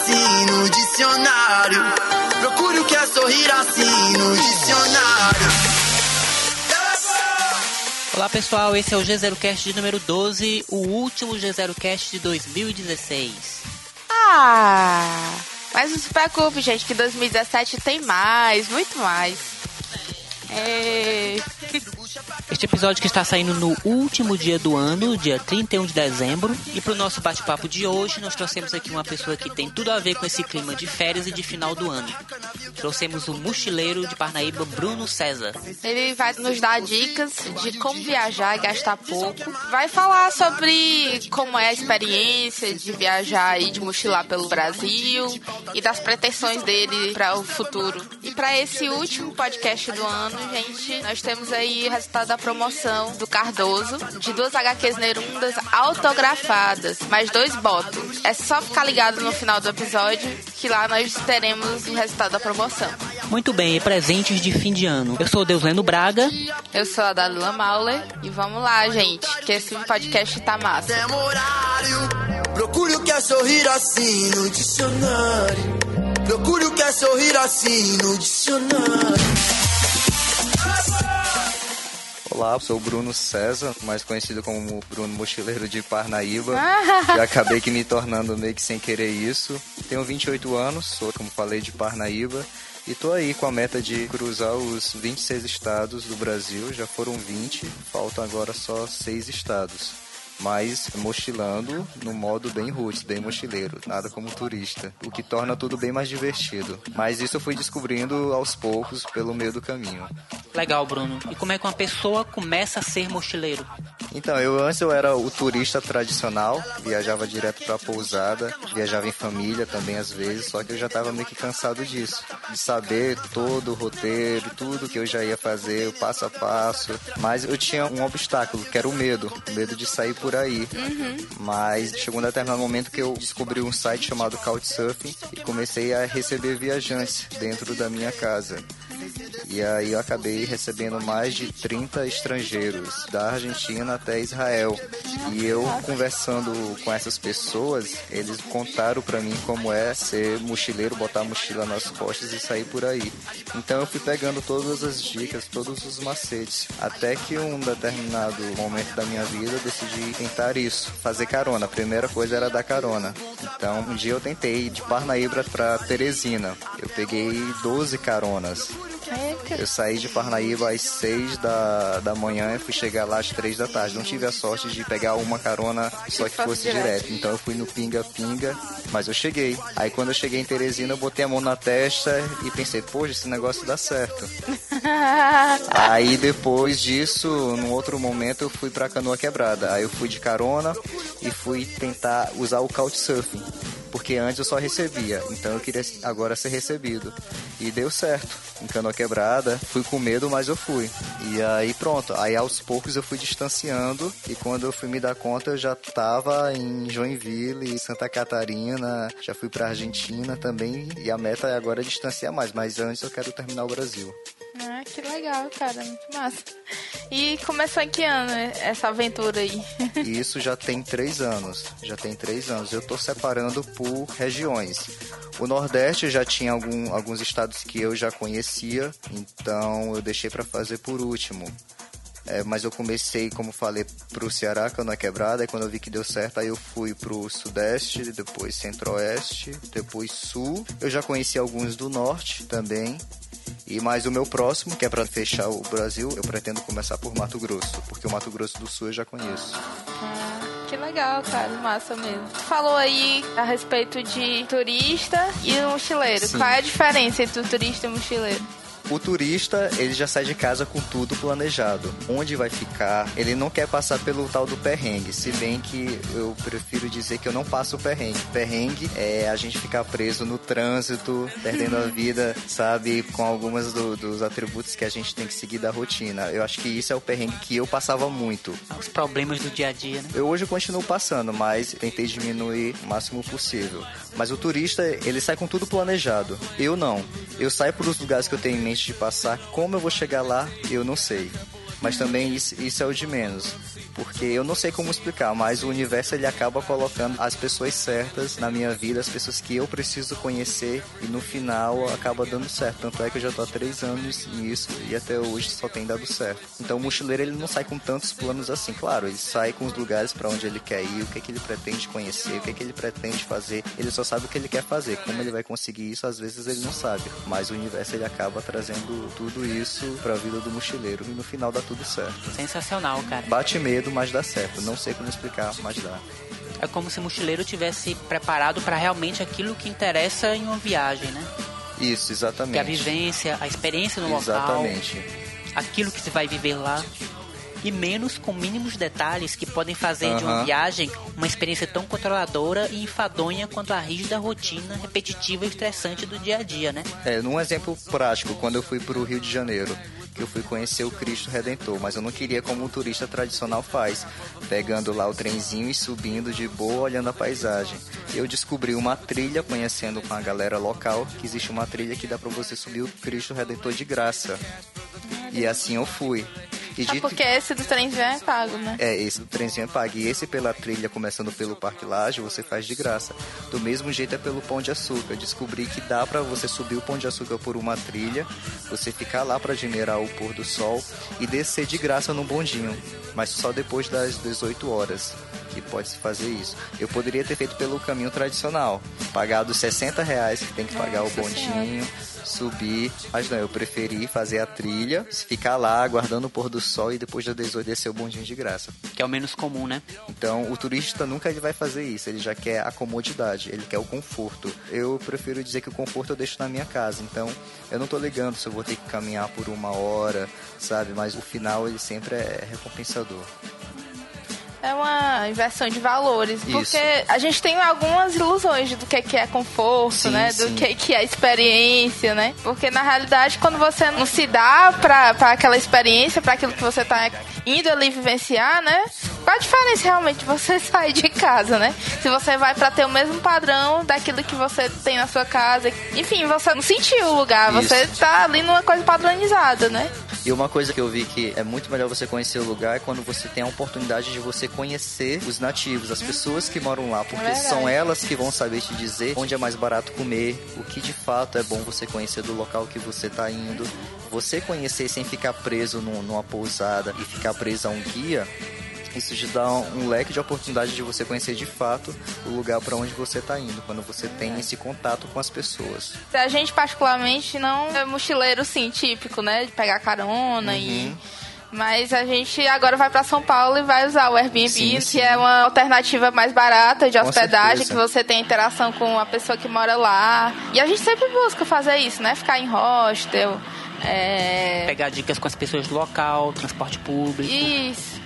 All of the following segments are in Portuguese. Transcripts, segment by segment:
assim no dicionário. Procure o que é sorrir assim no dicionário. Olá pessoal, esse é o G0Cast de número 12, o último G0Cast de 2016. Ah! Mas não se preocupe, gente, que 2017 tem mais, muito mais. É... Este episódio que está saindo no último dia do ano, dia 31 de dezembro. E para o nosso bate-papo de hoje, nós trouxemos aqui uma pessoa que tem tudo a ver com esse clima de férias e de final do ano. Trouxemos o mochileiro de Parnaíba, Bruno César. Ele vai nos dar dicas de como viajar e gastar pouco. Vai falar sobre como é a experiência de viajar e de mochilar pelo Brasil e das pretensões dele para o futuro. E para esse último podcast do ano, gente, nós temos aí o resultado da promoção do Cardoso de duas HQs Nerundas autografadas, mais dois botos. É só ficar ligado no final do episódio que lá nós teremos o resultado da promoção. Muito bem, e presentes de fim de ano. Eu sou o Deusleno Braga. Eu sou a Dalila Mauler e vamos lá, gente, que esse podcast tá massa. Demorário. Procure o que é sorrir assim no dicionário. Procure o que é sorrir assim no dicionário. Olá, sou o Bruno César, mais conhecido como Bruno Mochileiro de Parnaíba. Já acabei que me tornando meio que sem querer isso. Tenho 28 anos, sou, como falei, de Parnaíba. E tô aí com a meta de cruzar os 26 estados do Brasil. Já foram 20, faltam agora só 6 estados mas mochilando no modo bem roots, bem mochileiro, nada como turista, o que torna tudo bem mais divertido. Mas isso eu fui descobrindo aos poucos pelo meio do caminho. Legal, Bruno. E como é que uma pessoa começa a ser mochileiro? Então, eu antes eu era o turista tradicional, viajava direto para pousada, viajava em família também às vezes, só que eu já estava meio que cansado disso, de saber todo o roteiro, tudo que eu já ia fazer, o passo a passo. Mas eu tinha um obstáculo, que era o medo, o medo de sair por aí. Mas chegou um determinado momento que eu descobri um site chamado Couchsurfing e comecei a receber viajantes dentro da minha casa. E aí eu acabei recebendo mais de 30 estrangeiros, da Argentina até Israel. E eu conversando com essas pessoas, eles contaram para mim como é ser mochileiro, botar a mochila nas costas e sair por aí. Então eu fui pegando todas as dicas, todos os macetes, até que um determinado momento da minha vida eu decidi tentar isso, fazer carona. A primeira coisa era dar carona. Então um dia eu tentei de Parnaíba para Teresina. Eu peguei 12 caronas. Eu saí de Parnaíba às 6 da, da manhã e fui chegar lá às 3 da tarde. Não tive a sorte de pegar uma carona só que fosse direto. Então eu fui no pinga-pinga, mas eu cheguei. Aí quando eu cheguei em Teresina, eu botei a mão na testa e pensei, poxa, esse negócio dá certo. Aí depois disso, num outro momento, eu fui pra Canoa Quebrada. Aí eu fui de carona e fui tentar usar o Couchsurfing. Porque antes eu só recebia, então eu queria agora ser recebido. E deu certo. Em Canoa Quebrada, fui com medo, mas eu fui. E aí pronto. Aí aos poucos eu fui distanciando. E quando eu fui me dar conta, eu já tava em Joinville, Santa Catarina. Já fui pra Argentina também. E a meta é agora distanciar mais. Mas antes eu quero terminar o Brasil. Ah, que legal, cara, muito massa. E começou em que ano essa aventura aí? Isso já tem três anos. Já tem três anos. Eu tô separando por regiões. O Nordeste já tinha algum, alguns estados que eu já conhecia, então eu deixei para fazer por último. É, mas eu comecei, como falei, pro Ceará, que eu não é quebrada, e quando eu vi que deu certo, aí eu fui pro Sudeste, depois Centro-Oeste, depois Sul. Eu já conheci alguns do Norte também. E mais o meu próximo, que é para fechar o Brasil, eu pretendo começar por Mato Grosso, porque o Mato Grosso do Sul eu já conheço. Ah, que legal, cara, massa mesmo. Falou aí a respeito de turista e mochileiro. Sim. Qual é a diferença entre o turista e o mochileiro? O turista, ele já sai de casa com tudo planejado. Onde vai ficar, ele não quer passar pelo tal do perrengue. Se bem que eu prefiro dizer que eu não passo o perrengue. Perrengue é a gente ficar preso no trânsito, perdendo a vida, sabe, com algumas do- dos atributos que a gente tem que seguir da rotina. Eu acho que isso é o perrengue que eu passava muito. Os problemas do dia a dia, né? Eu hoje continuo passando, mas tentei diminuir o máximo possível. Mas o turista, ele sai com tudo planejado. Eu não. Eu saio para os lugares que eu tenho em mente de passar. Como eu vou chegar lá, eu não sei. Mas também isso, isso é o de menos. Porque eu não sei como explicar, mas o universo ele acaba colocando as pessoas certas na minha vida, as pessoas que eu preciso conhecer e no final acaba dando certo. Tanto é que eu já tô há três anos nisso e até hoje só tem dado certo. Então o mochileiro ele não sai com tantos planos assim, claro, ele sai com os lugares para onde ele quer ir, o que, é que ele pretende conhecer, o que, é que ele pretende fazer. Ele só sabe o que ele quer fazer. Como ele vai conseguir isso, às vezes ele não sabe. Mas o universo ele acaba trazendo tudo isso para a vida do mochileiro e no final dá tudo certo. Sensacional, cara. Bate medo, mas dá certo. Não sei como explicar, mas dá. É como se o mochileiro tivesse preparado para realmente aquilo que interessa em uma viagem, né? Isso, exatamente. Que é a vivência, a experiência no exatamente. local. Aquilo que você vai viver lá. E menos com mínimos detalhes que podem fazer de uma viagem uma experiência tão controladora e enfadonha quanto a rígida rotina repetitiva e estressante do dia a dia, né? É, num exemplo prático, quando eu fui para o Rio de Janeiro, eu fui conhecer o Cristo Redentor, mas eu não queria como o turista tradicional faz, pegando lá o trenzinho e subindo de boa olhando a paisagem. Eu descobri uma trilha conhecendo com a galera local, que existe uma trilha que dá para você subir o Cristo Redentor de graça. E assim eu fui. E ah, porque esse do trenzinho é pago, né? É, esse do trenzinho é pago. E esse pela trilha, começando pelo Parque Laje, você faz de graça. Do mesmo jeito é pelo Pão de Açúcar. Descobri que dá para você subir o Pão de Açúcar por uma trilha, você ficar lá para admirar o pôr do sol e descer de graça no bondinho. Mas só depois das 18 horas que pode se fazer isso. Eu poderia ter feito pelo caminho tradicional, pagado 60 reais que tem que pagar Nossa o bondinho, senhora subir. Mas não, eu preferi fazer a trilha, ficar lá aguardando o pôr do sol e depois da 18 descer o bondinho de graça. Que é o menos comum, né? Então, o turista nunca ele vai fazer isso, ele já quer a comodidade, ele quer o conforto. Eu prefiro dizer que o conforto eu deixo na minha casa, então eu não tô ligando se eu vou ter que caminhar por uma hora, sabe? Mas o final ele sempre é recompensador. É uma inversão de valores, Isso. porque a gente tem algumas ilusões do que é conforto, sim, né? Do sim. que é experiência, né? Porque na realidade, quando você não se dá pra, pra aquela experiência, para aquilo que você tá indo ali vivenciar, né? Qual a diferença realmente de você sair de casa, né? Se você vai para ter o mesmo padrão daquilo que você tem na sua casa, enfim, você não sentiu o lugar, Isso. você tá ali numa coisa padronizada, né? E uma coisa que eu vi que é muito melhor você conhecer o lugar é quando você tem a oportunidade de você conhecer os nativos, as pessoas que moram lá, porque é são elas que vão saber te dizer onde é mais barato comer, o que de fato é bom você conhecer do local que você está indo. Você conhecer sem ficar preso numa pousada e ficar preso a um guia, isso te dá um leque de oportunidade de você conhecer de fato o lugar para onde você está indo, quando você tem esse contato com as pessoas. A gente, particularmente, não é mochileiro, sim, típico, né? De pegar carona uhum. e mas a gente agora vai para São Paulo e vai usar o Airbnb, sim, sim. que é uma alternativa mais barata de hospedagem, que você tem interação com a pessoa que mora lá. E a gente sempre busca fazer isso, né? Ficar em hostel. É... Pegar dicas com as pessoas do local, transporte público. Isso.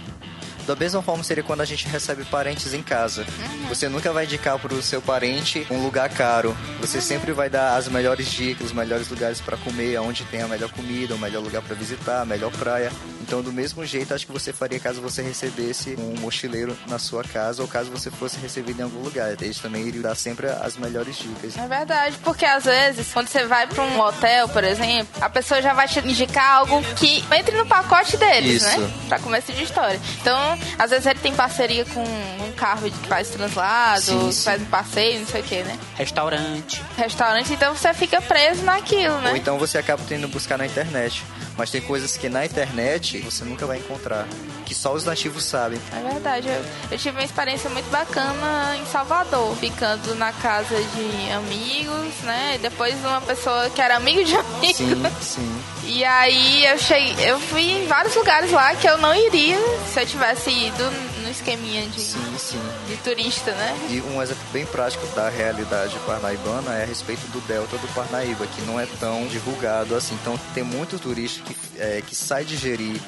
Da mesma forma seria quando a gente recebe parentes em casa. Uhum. Você nunca vai indicar para o seu parente um lugar caro. Você uhum. sempre vai dar as melhores dicas, os melhores lugares para comer, onde tem a melhor comida, o melhor lugar para visitar, a melhor praia. Então, do mesmo jeito, acho que você faria caso você recebesse um mochileiro na sua casa ou caso você fosse recebido em algum lugar. Eles também iriam dar sempre as melhores dicas. É verdade, porque às vezes, quando você vai para um hotel, por exemplo, a pessoa já vai te indicar algo que entre no pacote deles, né? Isso. né? Para começo de história. Então, às vezes ele tem parceria com um carro que faz translado, sim, sim. faz um passeio, não sei o que, né? Restaurante. Restaurante, então você fica preso naquilo, né? Ou então você acaba tendo que buscar na internet. Mas tem coisas que na internet você nunca vai encontrar, que só os nativos sabem. É verdade, eu, eu tive uma experiência muito bacana em Salvador, ficando na casa de amigos, né? E depois uma pessoa que era amigo de amigo. Sim, sim. E aí eu cheguei, eu fui em vários lugares lá que eu não iria se eu tivesse ido no esqueminha de, sim, sim. De turista, né? E um exemplo bem prático da realidade parnaibana é a respeito do delta do Parnaíba, que não é tão divulgado assim. Então tem muito turista que, é, que sai de Jeri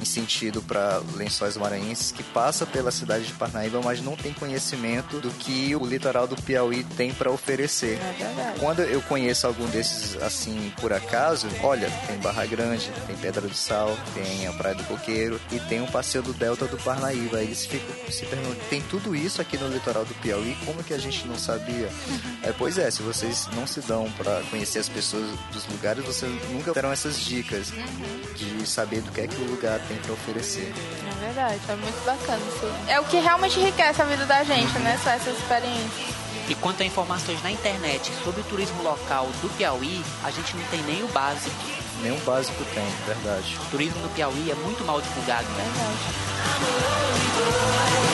em sentido para Lençóis Maranhenses, que passa pela cidade de Parnaíba, mas não tem conhecimento do que o litoral do Piauí tem para oferecer. É Quando eu conheço algum desses assim por acaso, olha, tem Barra Grande, tem Pedra do Sal, tem a Praia do Coqueiro e tem o passeio do Delta do Parnaíba. Eles ficam se perguntando, tem tudo isso aqui no litoral do Piauí, como que a gente não sabia? Uhum. É, pois é, se vocês não se dão para conhecer as pessoas dos lugares, vocês nunca terão essas dicas uhum. de saber do que é que o lugar tem para oferecer. É verdade, é muito bacana isso. É o que realmente enriquece a vida da gente, né? Só essas experiências. E quanto a informações na internet sobre o turismo local do Piauí, a gente não tem nem o básico. Nem o básico tem, verdade. O turismo no Piauí é muito mal divulgado, né? Verdade.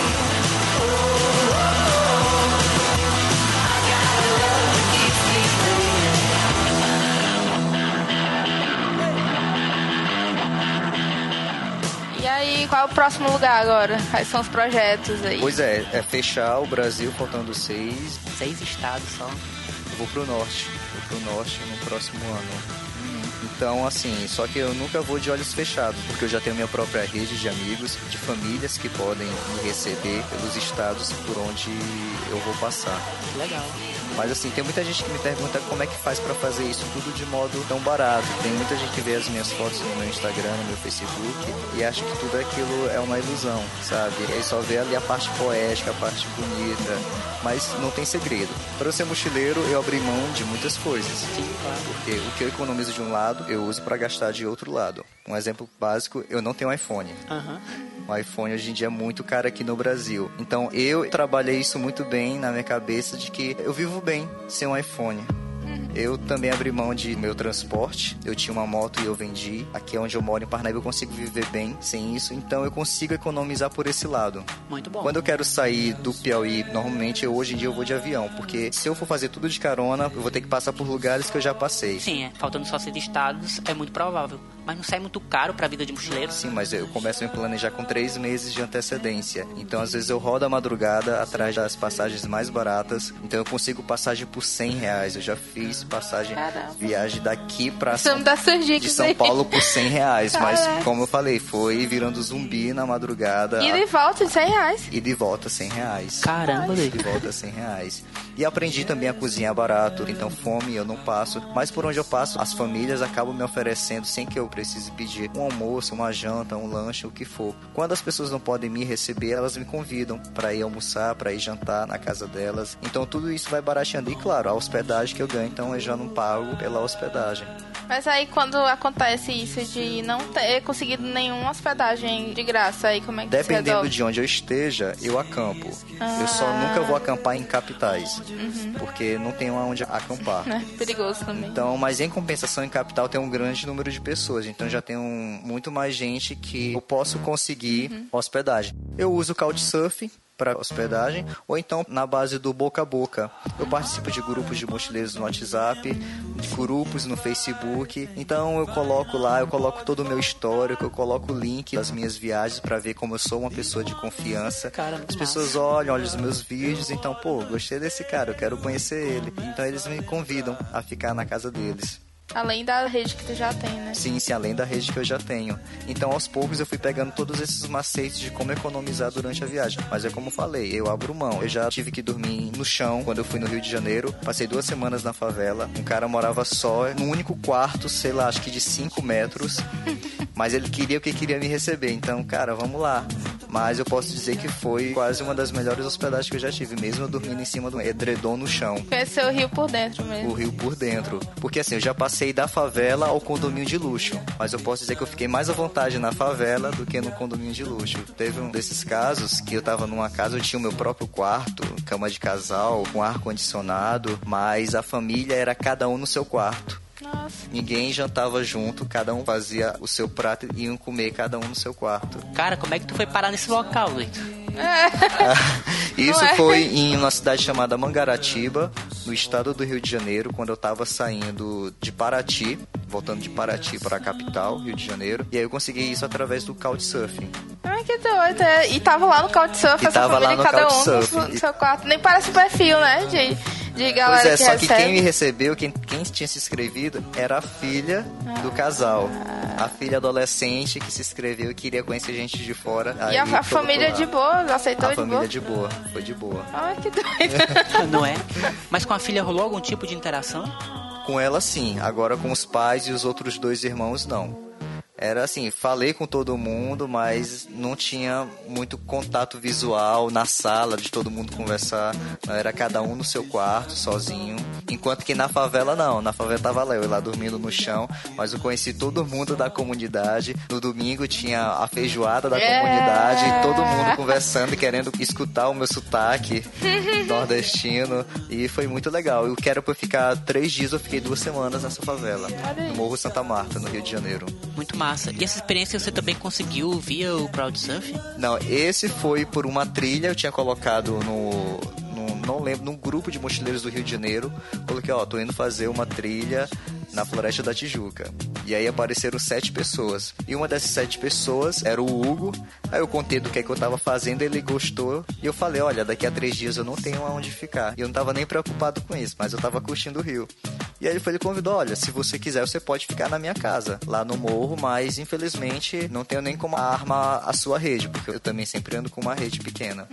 E qual é o próximo lugar agora? Quais são os projetos aí? Pois é, é fechar o Brasil faltando seis. Seis estados só. Eu vou pro norte. Vou pro norte no próximo ano. Então, assim, só que eu nunca vou de olhos fechados, porque eu já tenho minha própria rede de amigos, de famílias que podem me receber pelos estados por onde eu vou passar. Legal. Mas assim, tem muita gente que me pergunta como é que faz pra fazer isso tudo de modo tão barato. Tem muita gente que vê as minhas fotos no meu Instagram, no meu Facebook e acha que tudo aquilo é uma ilusão, sabe? E aí só vê ali a parte poética, a parte bonita, mas não tem segredo. Para eu ser mochileiro, eu abri mão de muitas coisas. Sim, claro. Porque o que eu economizo de um lado, eu uso para gastar de outro lado. Um exemplo básico, eu não tenho iPhone. Aham. O iPhone hoje em dia é muito caro aqui no Brasil. Então eu trabalhei isso muito bem na minha cabeça de que eu vivo bem sem um iPhone. Eu também abri mão de meu transporte. Eu tinha uma moto e eu vendi. Aqui onde eu moro, em Parnaíba, eu consigo viver bem sem isso. Então eu consigo economizar por esse lado. Muito bom. Quando eu quero sair do Piauí, normalmente eu, hoje em dia eu vou de avião. Porque se eu for fazer tudo de carona, eu vou ter que passar por lugares que eu já passei. Sim, é. faltando só seis estados, é muito provável. Mas não sai muito caro pra vida de mochileiro. Sim, mas eu começo a me planejar com três meses de antecedência. Então, às vezes, eu rodo a madrugada atrás das passagens mais baratas. Então, eu consigo passagem por 100 reais. Eu já fiz passagem, Caramba. viagem daqui pra não dá suas de São. Paulo por 100 reais. Mas, como eu falei, foi virando zumbi na madrugada. E de volta de 100 reais. E de volta 100 reais. Caramba, De doido. volta 100 reais. E aprendi também a cozinhar barato, então fome eu não passo. Mas por onde eu passo, as famílias acabam me oferecendo sem que eu precise pedir um almoço, uma janta, um lanche, o que for. Quando as pessoas não podem me receber, elas me convidam para ir almoçar, para ir jantar na casa delas. Então tudo isso vai barateando. E claro, a hospedagem que eu ganho, então eu já não pago pela hospedagem. Mas aí quando acontece isso de não ter conseguido nenhuma hospedagem de graça, aí como é que Dependendo de onde eu esteja, eu acampo. Eu só Ah. nunca vou acampar em capitais, Uhum. porque não tenho aonde acampar. É perigoso também. Então, mas em compensação, em capital tem um grande número de pessoas. Então já tem um, muito mais gente que eu posso conseguir Uhum. hospedagem. Eu uso Couchsurfing para hospedagem ou então na base do boca a boca. Eu participo de grupos de mochileiros no WhatsApp, de grupos no Facebook. Então eu coloco lá, eu coloco todo o meu histórico, eu coloco o link das minhas viagens para ver como eu sou uma pessoa de confiança. As pessoas olham, olham os meus vídeos, então, pô, gostei desse cara, eu quero conhecer ele. Então eles me convidam a ficar na casa deles. Além da rede que tu já tem, né? Sim, sim, além da rede que eu já tenho. Então, aos poucos, eu fui pegando todos esses macetes de como economizar durante a viagem. Mas é como eu falei, eu abro mão. Eu já tive que dormir no chão quando eu fui no Rio de Janeiro. Passei duas semanas na favela. Um cara morava só num único quarto, sei lá, acho que de 5 metros. Mas ele queria o que queria me receber. Então, cara, vamos lá. Mas eu posso dizer que foi quase uma das melhores hospedagens que eu já tive, mesmo eu dormindo em cima do edredom no chão Conhecer o Rio por dentro mesmo. o Rio por dentro. Porque assim, eu já passei da favela ao condomínio de luxo. Mas eu posso dizer que eu fiquei mais à vontade na favela do que no condomínio de luxo. Teve um desses casos que eu tava numa casa, eu tinha o meu próprio quarto, cama de casal, com ar-condicionado, mas a família era cada um no seu quarto. Nossa. Ninguém jantava junto, cada um fazia o seu prato e iam comer cada um no seu quarto. Cara, como é que tu foi parar nesse local, doido? Isso é? foi em uma cidade chamada Mangaratiba, no estado do Rio de Janeiro, quando eu tava saindo de Paraty, voltando de Paraty para a capital, Rio de Janeiro. E aí eu consegui isso através do Couchsurfing. Ai, que doido. é. E tava lá no Couchsurf, E essa família, cada um no, no seu quarto. Nem parece o perfil, né? De, de galera pois é, que só que recebe. quem me recebeu, quem, quem tinha se inscrevido, era a filha do casal. A filha adolescente que se inscreveu e queria conhecer gente de fora. E a, Aí a foi família lá. de boa, aceitou A de família boa. de boa, foi de boa. Ai, que doido. Não é? Mas com a filha rolou algum tipo de interação? Com ela sim, agora com os pais e os outros dois irmãos não. Era assim, falei com todo mundo, mas não tinha muito contato visual na sala de todo mundo conversar. Não, era cada um no seu quarto, sozinho. Enquanto que na favela não, na favela tava Léo, lá dormindo no chão, mas eu conheci todo mundo da comunidade. No domingo tinha a feijoada da É. comunidade, e todo mundo conversando e querendo escutar o meu sotaque nordestino. E foi muito legal. Eu quero pra ficar três dias, eu fiquei duas semanas nessa favela. No Morro Santa Marta, no Rio de Janeiro. Muito massa. E essa experiência você também conseguiu via o Crowdsurf? Não, esse foi por uma trilha, eu tinha colocado no. no- não lembro, num grupo de mochileiros do Rio de Janeiro. Coloquei, ó, tô indo fazer uma trilha na Floresta da Tijuca. E aí apareceram sete pessoas. E uma dessas sete pessoas era o Hugo. Aí eu contei do que, é que eu tava fazendo, ele gostou. E eu falei, olha, daqui a três dias eu não tenho aonde ficar. E eu não tava nem preocupado com isso, mas eu tava curtindo o Rio. E aí ele foi, ele convidou, olha, se você quiser, você pode ficar na minha casa, lá no morro, mas infelizmente não tenho nem como armar a sua rede, porque eu também sempre ando com uma rede pequena.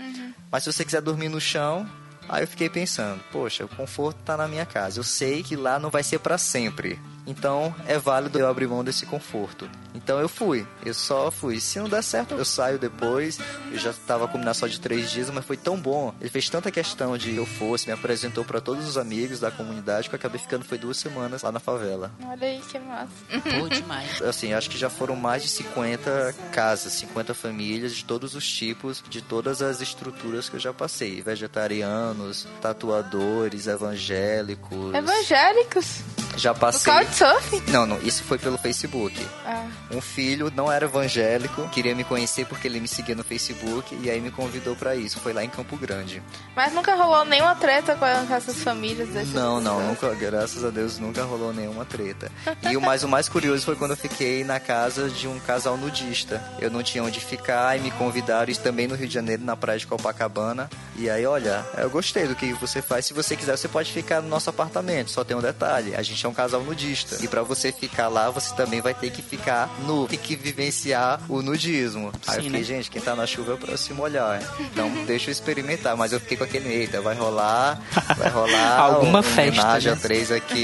Mas se você quiser dormir no chão, aí eu fiquei pensando, poxa, o conforto tá na minha casa. Eu sei que lá não vai ser pra sempre. Então é válido eu abrir mão desse conforto. Então eu fui, eu só fui. Se não der certo, eu saio depois. Eu já tava combinado só de três dias, mas foi tão bom. Ele fez tanta questão de que eu fosse, me apresentou pra todos os amigos da comunidade que eu acabei ficando foi duas semanas lá na favela. Olha aí que massa. Pô, demais. Assim, acho que já foram mais de 50 casas, 50 famílias de todos os tipos, de todas as estruturas que eu já passei. Vegetarianos, tatuadores, evangélicos. Evangélicos. Já No passei. Couchsurfing. Não, não, isso foi pelo Facebook. Ah, Um filho não era evangélico, queria me conhecer porque ele me seguia no Facebook e aí me convidou pra isso. Foi lá em Campo Grande. mas nunca rolou nenhuma treta com essas famílias. dessas Não, não, nunca, graças a Deus nunca rolou nenhuma treta. E o mais, o mais curioso foi quando eu fiquei na casa de um casal nudista. Eu não tinha onde ficar e me convidaram, isso também no Rio de Janeiro, na praia de Copacabana. E aí, olha, eu gostei do que você faz. Se você quiser, você pode ficar no nosso apartamento. Só tem um detalhe: a gente é um casal nudista. E pra você ficar lá, você também vai ter que ficar nu. Tem que vivenciar o nudismo. Aí eu Sim, fiquei, né? gente, quem tá na chuva é pra se molhar. Então deixa eu experimentar. Mas eu fiquei com aquele, eita, vai rolar, vai rolar. Alguma um festa, homenagem né? a três aqui.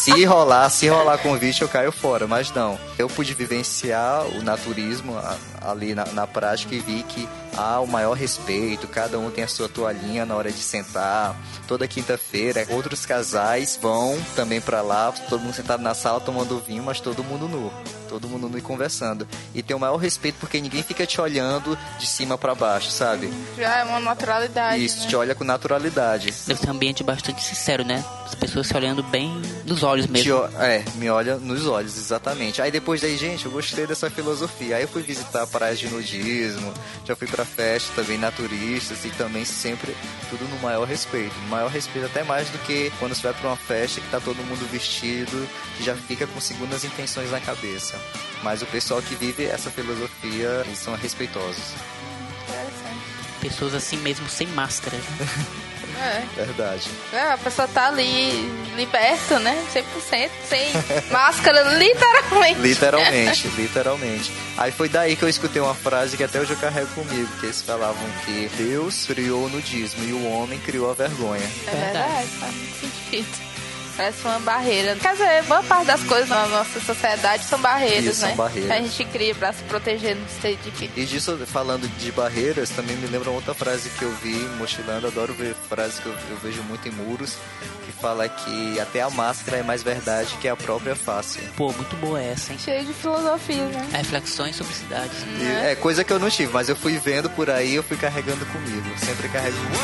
se rolar, se rolar convite, eu caio fora. Mas não. Eu pude vivenciar o naturismo ali na, na prática e vi que há o maior respeito. Cada um tem a sua toalhinha na hora de sentar. Toda quinta-feira, outros casais vão também pra lá, todo mundo sentado na sala tomando vinho, mas todo mundo nu. Todo mundo nu e conversando. E tem o maior respeito porque ninguém fica te olhando de cima pra baixo, sabe? Já é uma naturalidade. Isso, né? te olha com naturalidade. Deve ser um ambiente bastante sincero, né? As pessoas se olhando bem nos olhos mesmo. o- é, me olha nos olhos, exatamente. Aí depois daí, gente, eu gostei dessa filosofia. Aí eu fui visitar praias de nudismo, já fui pra festa também naturistas e também sempre tudo no maior respeito. No maior respeito até mais do que quando você vai pra uma festa que tá todo mundo vestido, que já fica com segundas intenções na cabeça. Mas o pessoal que vive essa filosofia, eles são respeitosos. Pessoas assim mesmo, sem máscara. É. Verdade. É, a pessoa tá ali liberta, né? 100%, sem máscara, literalmente. Literalmente, literalmente. Aí foi daí que eu escutei uma frase que até hoje eu carrego comigo, que eles falavam que Deus criou o nudismo e o homem criou a vergonha. É verdade, faz muito sentido. Parece uma barreira. Quer dizer, boa parte das coisas na nossa sociedade são barreiras, Isso, são né? barreiras. Que a gente cria pra se proteger no state de que. E disso, falando de barreiras, também me lembra outra frase que eu vi mochilando, adoro ver frases que eu, eu vejo muito em muros, que fala que até a máscara é mais verdade que a própria face. Pô, muito boa essa, hein? Cheio de filosofia, né? Reflexões sobre cidades. E é coisa que eu não tive, mas eu fui vendo por aí, eu fui carregando comigo. Sempre carrego comigo.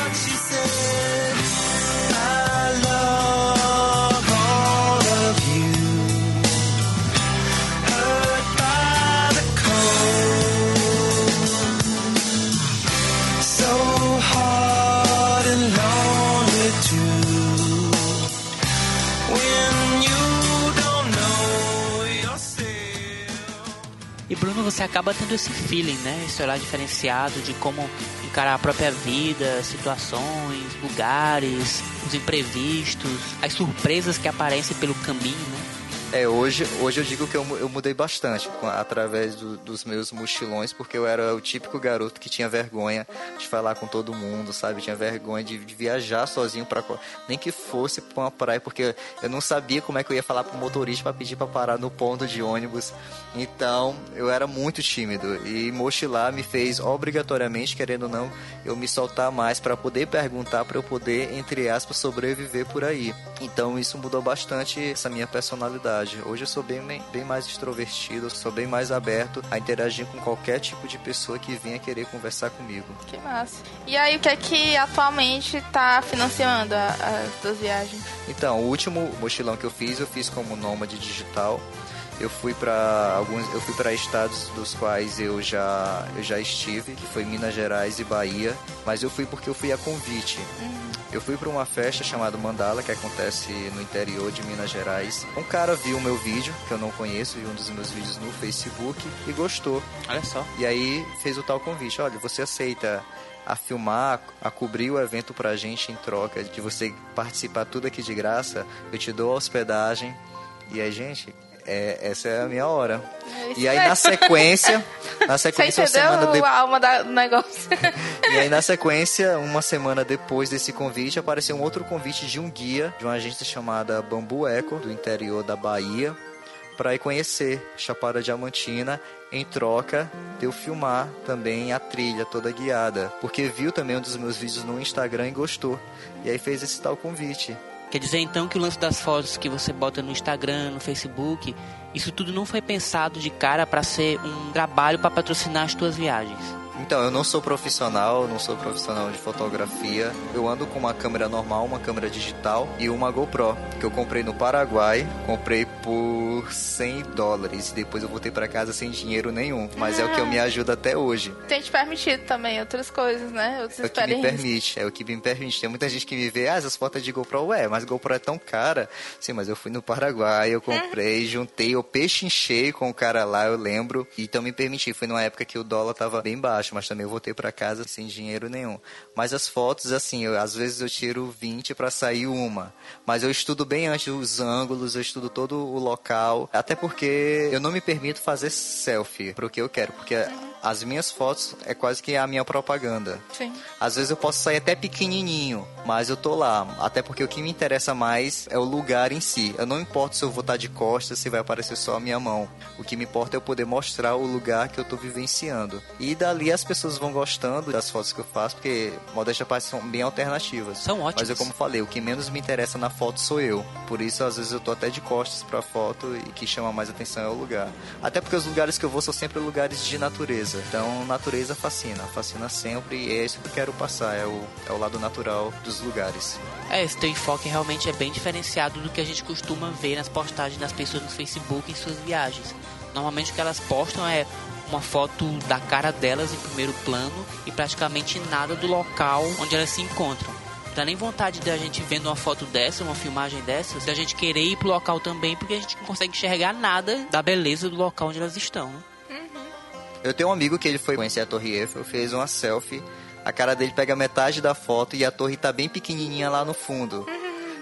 E Bruno, você acaba tendo esse feeling, né? Esse olhar diferenciado de como encarar a própria vida, situações, lugares, os imprevistos, as surpresas que aparecem pelo caminho, né? É, hoje, hoje eu digo que eu, eu mudei bastante através do- dos meus mochilões, porque eu era o típico garoto que tinha vergonha de falar com todo mundo, sabe? Tinha vergonha de, de viajar sozinho para nem que fosse pra uma praia, porque eu não sabia como é que eu ia falar pro motorista para pedir para parar no ponto de ônibus. Então, eu era muito tímido e mochilar me fez obrigatoriamente, querendo ou não, eu me soltar mais para poder perguntar, para eu poder, entre aspas, sobreviver por aí. Então, isso mudou bastante essa minha personalidade. Hoje eu sou bem, bem mais extrovertido, eu sou bem mais aberto a interagir com qualquer tipo de pessoa que venha querer conversar comigo. Que massa. E aí, o que é que atualmente tá financiando as tuas viagens? Então, o último mochilão que eu fiz, eu fiz como nômade digital. Eu fui para alguns, eu fui para estados dos quais eu já eu já estive, que foi Minas Gerais e Bahia, mas eu fui porque eu fui a convite. Eu fui para uma festa chamada Mandala, que acontece no interior de Minas Gerais. Um cara viu o meu vídeo, que eu não conheço, viu um dos meus vídeos no Facebook e gostou. Olha só. E aí fez o tal convite. Olha, você aceita a filmar, a cobrir o evento pra gente em troca de você participar tudo aqui de graça? Eu te dou a hospedagem. E aí, gente, é, essa é a minha hora. É isso E aí na sequência, na Você sequência, uma semana entendeu depois. a alma da- do negócio? E aí, na sequência, uma semana depois desse convite, apareceu um outro convite de um guia de uma agência chamada Bambu Eco, do interior da Bahia, para ir conhecer Chapada Diamantina. Em troca, de eu filmar também a trilha toda guiada, porque viu também um dos meus vídeos no Instagram e gostou. E aí fez esse tal convite. Quer dizer então que o lance das fotos que você bota no Instagram, no Facebook, isso tudo não foi pensado de cara para ser um trabalho para patrocinar as tuas viagens. Então, eu não sou profissional, não sou profissional de fotografia. Eu ando com uma câmera normal, uma câmera digital e uma GoPro, que eu comprei no Paraguai. Comprei por 100 dólares e depois eu voltei para casa sem dinheiro nenhum. Mas é o que eu me ajuda até hoje. Tem te permitido também outras coisas, né? Outras É o que me permite, é o que me permite. Tem muita gente que me vê, ah, essas fotos de GoPro, ué, mas GoPro é tão cara. Sim, mas eu fui no Paraguai, eu comprei, juntei, eu pechinchei com o cara lá, eu lembro. Então me permiti. Foi numa época que o dólar tava bem baixo, mas também eu voltei pra casa sem dinheiro nenhum. Mas as fotos, assim, eu- às vezes eu tiro 20 pra sair uma. Mas eu estudo bem antes os ângulos, eu estudo todo o local. Até porque eu não me permito fazer selfie pro que eu quero, porque as minhas fotos é quase que a minha propaganda. Sim. Às vezes eu posso sair até pequenininho, mas eu tô lá. Até porque o que me interessa mais é o lugar em si. Eu não importo se eu vou estar de costas, se vai aparecer só a minha mão. O que me importa é eu poder mostrar o lugar que eu tô vivenciando. E dali as pessoas vão gostando das fotos que eu faço, porque modéstia parte são bem alternativas. São ótimas. Mas é como falei, o que menos me interessa na foto sou eu. Por isso, às vezes eu tô até de costas pra foto e o que chama mais atenção é o lugar. Até porque os lugares que eu vou são sempre lugares de natureza. Então, natureza fascina, fascina sempre e é isso que eu quero passar, é o, é o lado natural dos lugares. É, esse teu enfoque realmente é bem diferenciado do que a gente costuma ver nas postagens das pessoas no Facebook em suas viagens. Normalmente o que elas postam é uma foto da cara delas em primeiro plano e praticamente nada do local onde elas se encontram. Não dá nem vontade da gente vendo uma foto dessa, uma filmagem dessas, da gente querer ir pro local também, porque a gente não consegue enxergar nada da beleza do local onde elas estão. né? Eu tenho um amigo que ele foi conhecer a Torre Eiffel, fez uma selfie, a cara dele pega metade da foto e a torre tá bem pequenininha lá no fundo.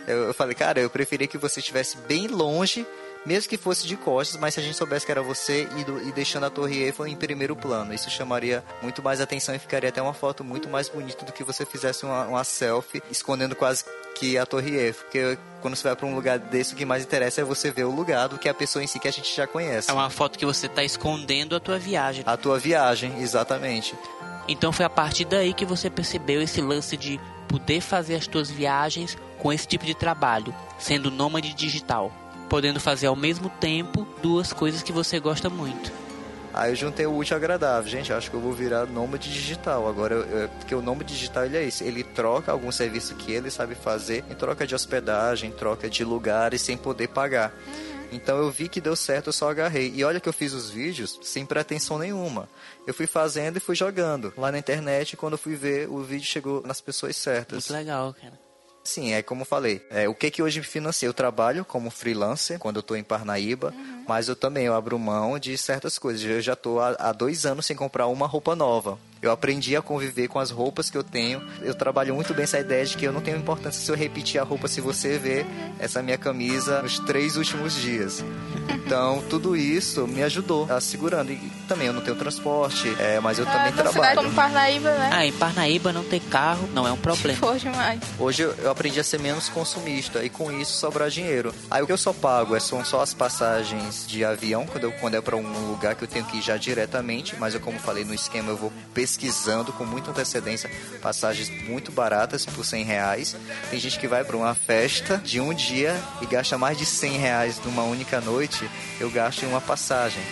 Eu, eu falei, cara, eu preferia que você estivesse bem longe, mesmo que fosse de costas, mas se a gente soubesse que era você e, do- e deixando a Torre Eiffel em primeiro plano. Isso chamaria muito mais atenção e ficaria até uma foto muito mais bonita do que você fizesse uma, uma selfie escondendo quase que a Torre Eiffel. Porque quando você vai para um lugar desse, o que mais interessa é você ver o lugar do que a pessoa em si que a gente já conhece. É uma foto que você tá escondendo a tua viagem. A tua viagem, exatamente. Então foi a partir daí que você percebeu esse lance de poder fazer as suas viagens com esse tipo de trabalho, sendo nômade digital, podendo fazer ao mesmo tempo duas coisas que você gosta muito. Aí eu juntei o útil ao agradável. Gente, acho que eu vou virar nômade digital. Agora, eu- eu- porque o nômade digital ele é isso. Ele troca algum serviço que ele sabe fazer em troca de hospedagem, em troca de lugares, sem poder pagar. Então eu vi que deu certo, eu só agarrei. E olha que eu fiz os vídeos sem pretensão nenhuma. Eu fui fazendo e fui jogando. Lá na internet, quando eu fui ver, o vídeo chegou nas pessoas certas. Muito legal, cara. Sim, é como eu falei. É, o que que hoje me financia? Eu trabalho como freelancer quando eu tô em Parnaíba, mas eu também eu abro mão de certas coisas. Eu já tô há, há dois anos sem comprar uma roupa nova. Eu aprendi a conviver com as roupas que eu tenho. Eu trabalho muito bem essa ideia de que eu não tenho importância se eu repetir a roupa se você ver essa minha camisa nos três últimos dias. Então, tudo isso me ajudou a segurando. E também eu não tenho transporte, é, mas eu Ah, também numa cidade trabalho. como Parnaíba, né? Ah, em Parnaíba não ter carro não é um problema. Foi demais. Hoje eu aprendi a ser menos consumista e com isso sobrar dinheiro. Aí o que eu só pago é, são só as passagens de avião, quando, eu, quando é para um lugar que eu tenho que ir já diretamente, mas eu, como falei no esquema, eu vou pesquisando com muita antecedência passagens muito baratas por 100 reais. Tem gente que vai para uma festa de um dia e gasta mais de 100 reais numa única noite, eu gasto em uma passagem.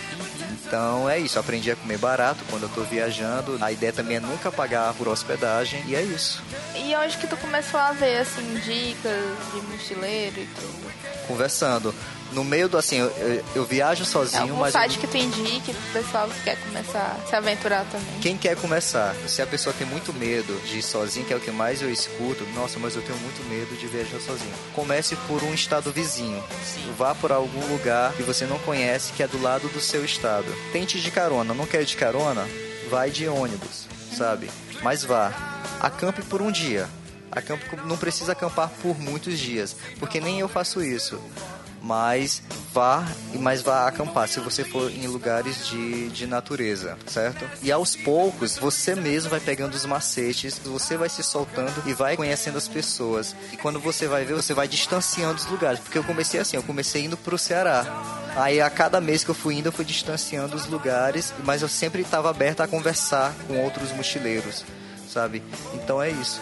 Então é isso, aprendi a comer barato quando eu tô viajando. A ideia também é nunca pagar por hospedagem e é isso. E onde que tu começou a ver, assim, dicas de mochileiro e tudo? conversando. No meio do assim, eu, eu, eu viajo Tem sozinho, algum mas eu- site que tu indique pro pessoal que quer começar a se aventurar também? quem quer começar? Se a pessoa tem muito medo de ir sozinho, que é o que mais eu escuto, nossa, mas eu tenho muito medo de viajar sozinho. Comece por um estado vizinho. Vá por algum lugar que você não conhece, que é do lado do seu estado. Tente de carona, não quer ir de carona? Vai de ônibus, sabe? Mas vá. Acampe por um dia. Acampe, não precisa acampar por muitos dias, porque nem eu faço isso. Mas vá, mas vá acampar se você for em lugares de, de natureza, certo? E aos poucos você mesmo vai pegando os macetes, você vai se soltando e vai conhecendo as pessoas. E quando você vai ver, você vai distanciando os lugares. Porque eu comecei assim, eu comecei indo pro Ceará. Aí a cada mês que eu fui indo, eu fui distanciando os lugares, mas eu sempre estava aberto a conversar com outros mochileiros, sabe? Então é isso.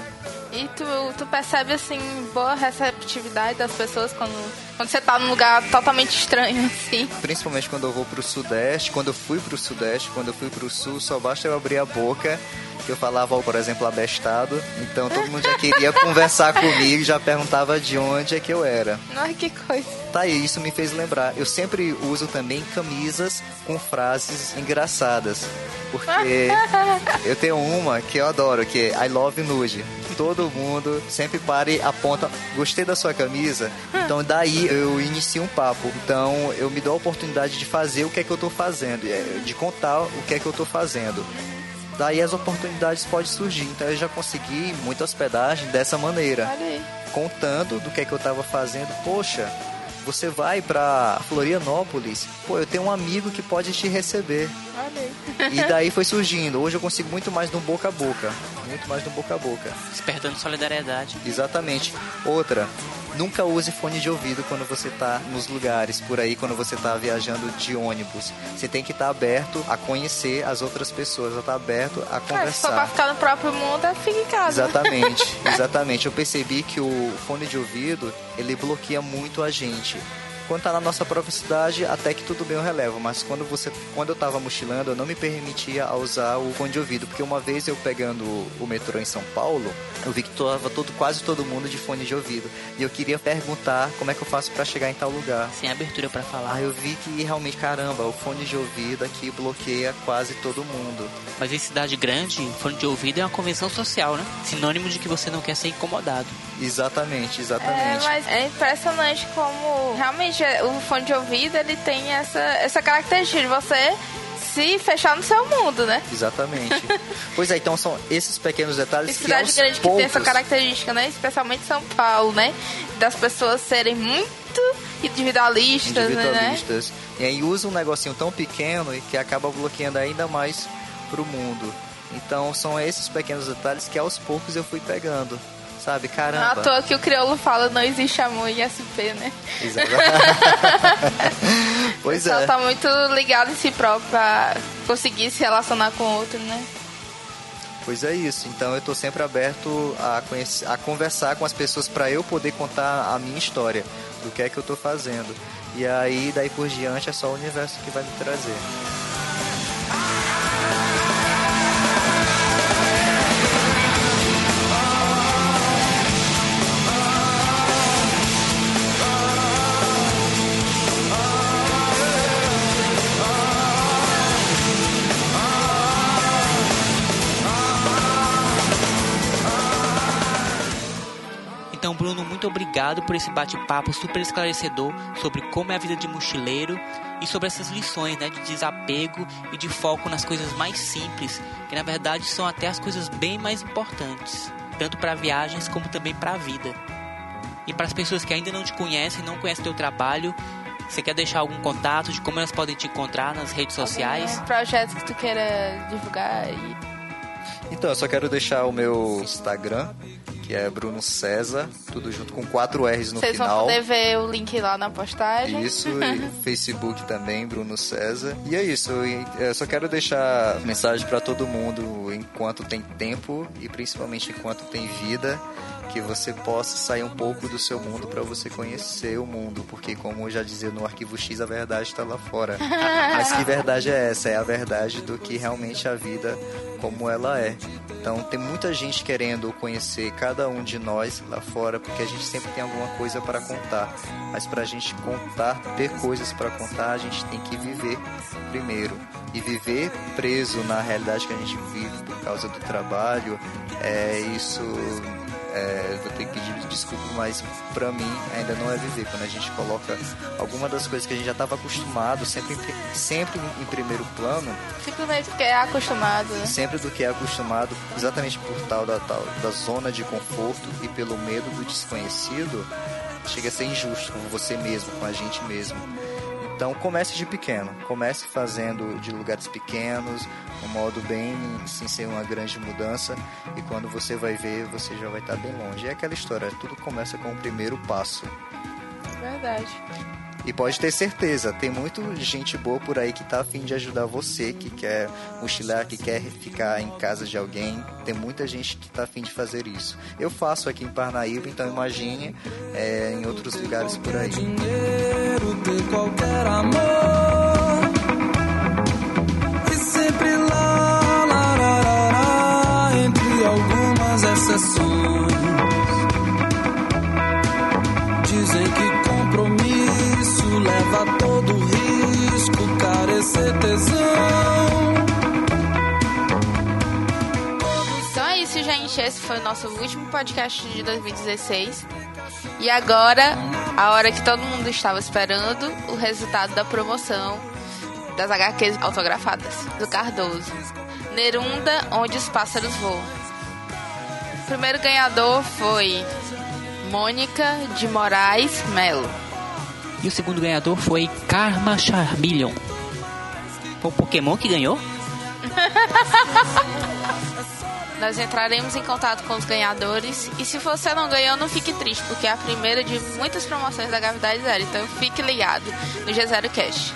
E tu, tu percebe, assim, boa receptividade das pessoas quando, quando você tá num lugar totalmente estranho, assim. principalmente quando eu vou pro sudeste, quando eu fui pro sudeste, quando eu fui pro sul, só basta eu abrir a boca que eu falava, por exemplo, abestado. Então todo mundo já queria conversar comigo, já perguntava de onde é que eu era. Ai, que coisa. Tá aí, isso me fez lembrar. Eu sempre uso também camisas com frases engraçadas. Porque eu tenho uma que eu adoro, que é I love nude. Todo mundo sempre para e aponta, gostei da sua camisa. Então daí eu inicio um papo. Então eu me dou a oportunidade de fazer o que é que eu tô fazendo, é, de contar o que é que eu tô fazendo. Daí as oportunidades podem surgir. Então eu já consegui muita hospedagem dessa maneira contando do que é que eu tava fazendo. Poxa, você vai pra Florianópolis, pô, eu tenho um amigo que pode te receber. Aí. E daí foi surgindo. Hoje eu consigo muito mais no boca a boca. Muito mais no boca a boca. Despertando solidariedade. Exatamente. Outra, nunca use fone de ouvido quando você tá nos lugares por aí, quando você tá viajando de ônibus. Você tem que estar aberto a conhecer as outras pessoas, a estar aberto a Ah, se for pra conversar. ficar no próprio mundo, fica em casa. Exatamente, exatamente. Eu percebi que o fone de ouvido, ele bloqueia muito a gente. Quando tá na nossa própria cidade, até que tudo bem eu relevo, mas quando você, quando eu tava mochilando, eu não me permitia a usar o fone de ouvido, porque uma vez eu pegando o metrô em São Paulo, eu vi que tava todo, quase todo mundo de fone de ouvido, e eu queria perguntar como é que eu faço pra chegar em tal lugar. Sem abertura pra falar. Aí eu vi que realmente, caramba, o fone de ouvido aqui bloqueia quase todo mundo. Mas em cidade grande, fone de ouvido é uma convenção social, né? Sinônimo de que você não quer ser incomodado. Exatamente, É, exatamente. mas é impressionante como realmente é, o fone de ouvido ele tem essa, essa característica de você se fechar no seu mundo, né? Exatamente. pois é, então são esses pequenos E detalhes que cidade aos grande que poucos... tem essa característica, né? Especialmente São Paulo, né? Das pessoas serem muito individualistas, né? individualistas. E aí usa um negocinho tão pequeno e que acaba bloqueando ainda mais pro mundo. Então são esses pequenos detalhes que aos poucos eu fui pegando. Sabe, Não caramba. à toa que o crioulo fala não existe amor em SP, né? O pois pessoal é. tá muito ligado em si próprio pra conseguir se relacionar com o outro, né? Pois é isso. Então eu tô sempre aberto a, conhecer, a conversar com as pessoas para eu poder contar a minha história, do que é que eu tô fazendo. E aí daí por diante é só o universo que vai me trazer. Bruno, muito obrigado por esse bate-papo super esclarecedor sobre como é a vida de mochileiro e sobre essas lições né, de desapego e de foco nas coisas mais simples, que na verdade são até as coisas bem mais importantes, tanto para viagens como também para a vida. E para as pessoas que ainda não te conhecem, não conhecem teu trabalho, você quer deixar algum contato de como elas podem te encontrar nas redes sociais? Algum projeto que tu queira divulgar e... Então, eu só quero deixar o meu Instagram, que é Bruno César, tudo junto com quatro R's no Vocês final. vão poder ver o link lá na postagem. Isso, e Facebook também, Bruno César. E é isso, eu só quero deixar mensagem para todo mundo enquanto tem tempo e principalmente enquanto tem vida que você possa sair um pouco do seu mundo para você conhecer o mundo, porque como eu já dizia no arquivo X, a verdade está lá fora. Mas que verdade é essa? É a verdade do que realmente a vida como ela é. Então tem muita gente querendo conhecer cada um de nós lá fora, porque a gente sempre tem alguma coisa para contar. Mas para a gente contar, ter coisas para contar, a gente tem que viver primeiro. E viver preso na realidade que a gente vive por causa do trabalho, é isso é, vou ter que pedir desculpa, mas pra mim ainda não é viver. Quando a gente coloca alguma das coisas que a gente já estava acostumado, sempre, sempre em primeiro plano. Simplesmente porque é acostumado. Né? Sempre do que é acostumado, exatamente por tal da, tal da zona de conforto e pelo medo do desconhecido, chega a ser injusto com você mesmo, com a gente mesmo. Então comece de pequeno, comece fazendo de lugares pequenos, um modo bem sem ser uma grande mudança e quando você vai ver você já vai estar bem longe. É aquela história, tudo começa com o primeiro passo. Verdade. E pode ter certeza, tem muita gente boa por aí que tá afim de ajudar você, que quer mochilar, que quer ficar em casa de alguém. Tem muita gente que tá afim de fazer isso. Eu faço aqui em Parnaíba, então imagine é, em outros lugares por aí. Dinheiro, ter qualquer amor. Tesão. Então é isso, gente. Esse foi o nosso último podcast de 2016. E agora, a hora que todo mundo estava esperando, o resultado da promoção das HQs autografadas do Cardoso. Nerunda, onde os pássaros voam. O primeiro ganhador foi Mônica de Moraes Melo. E o segundo ganhador foi Karma Charmeleon. Foi o Pokémon que ganhou? Nós entraremos em contato com os ganhadores. E se você não ganhou, não fique triste, porque é a primeira de muitas promoções da Gravidade Zero. Então fique ligado no G0 Cash.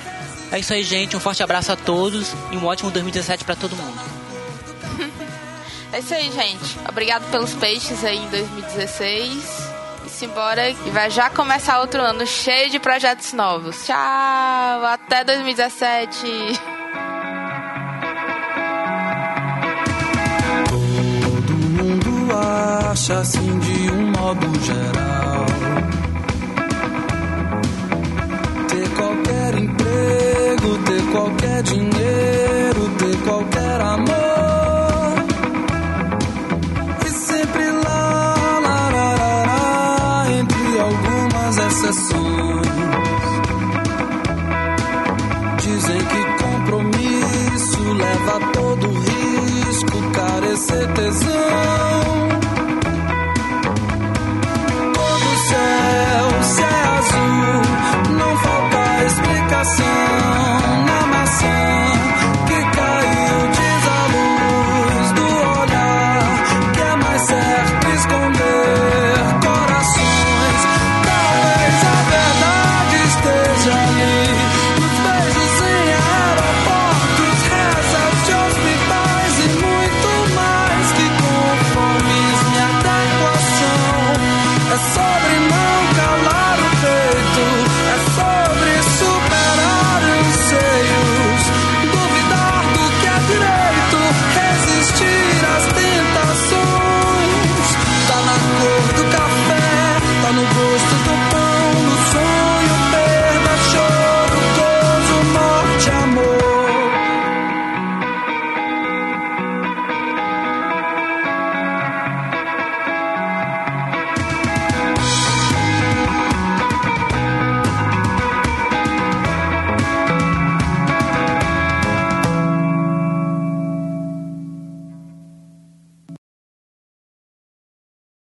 É isso aí, gente. Um forte abraço a todos e um ótimo 2017 para todo mundo. é isso aí, gente. Obrigado pelos peixes aí em 2016 embora e vai já começar outro ano cheio de projetos novos. Tchau, até 2017. acha assim de um modo geral. Ter qualquer emprego, ter qualquer dinheiro, ter qualquer amor. E sempre lá, lá, entre algumas exceções. Dizem que compromisso leva todo risco, carecer tesão.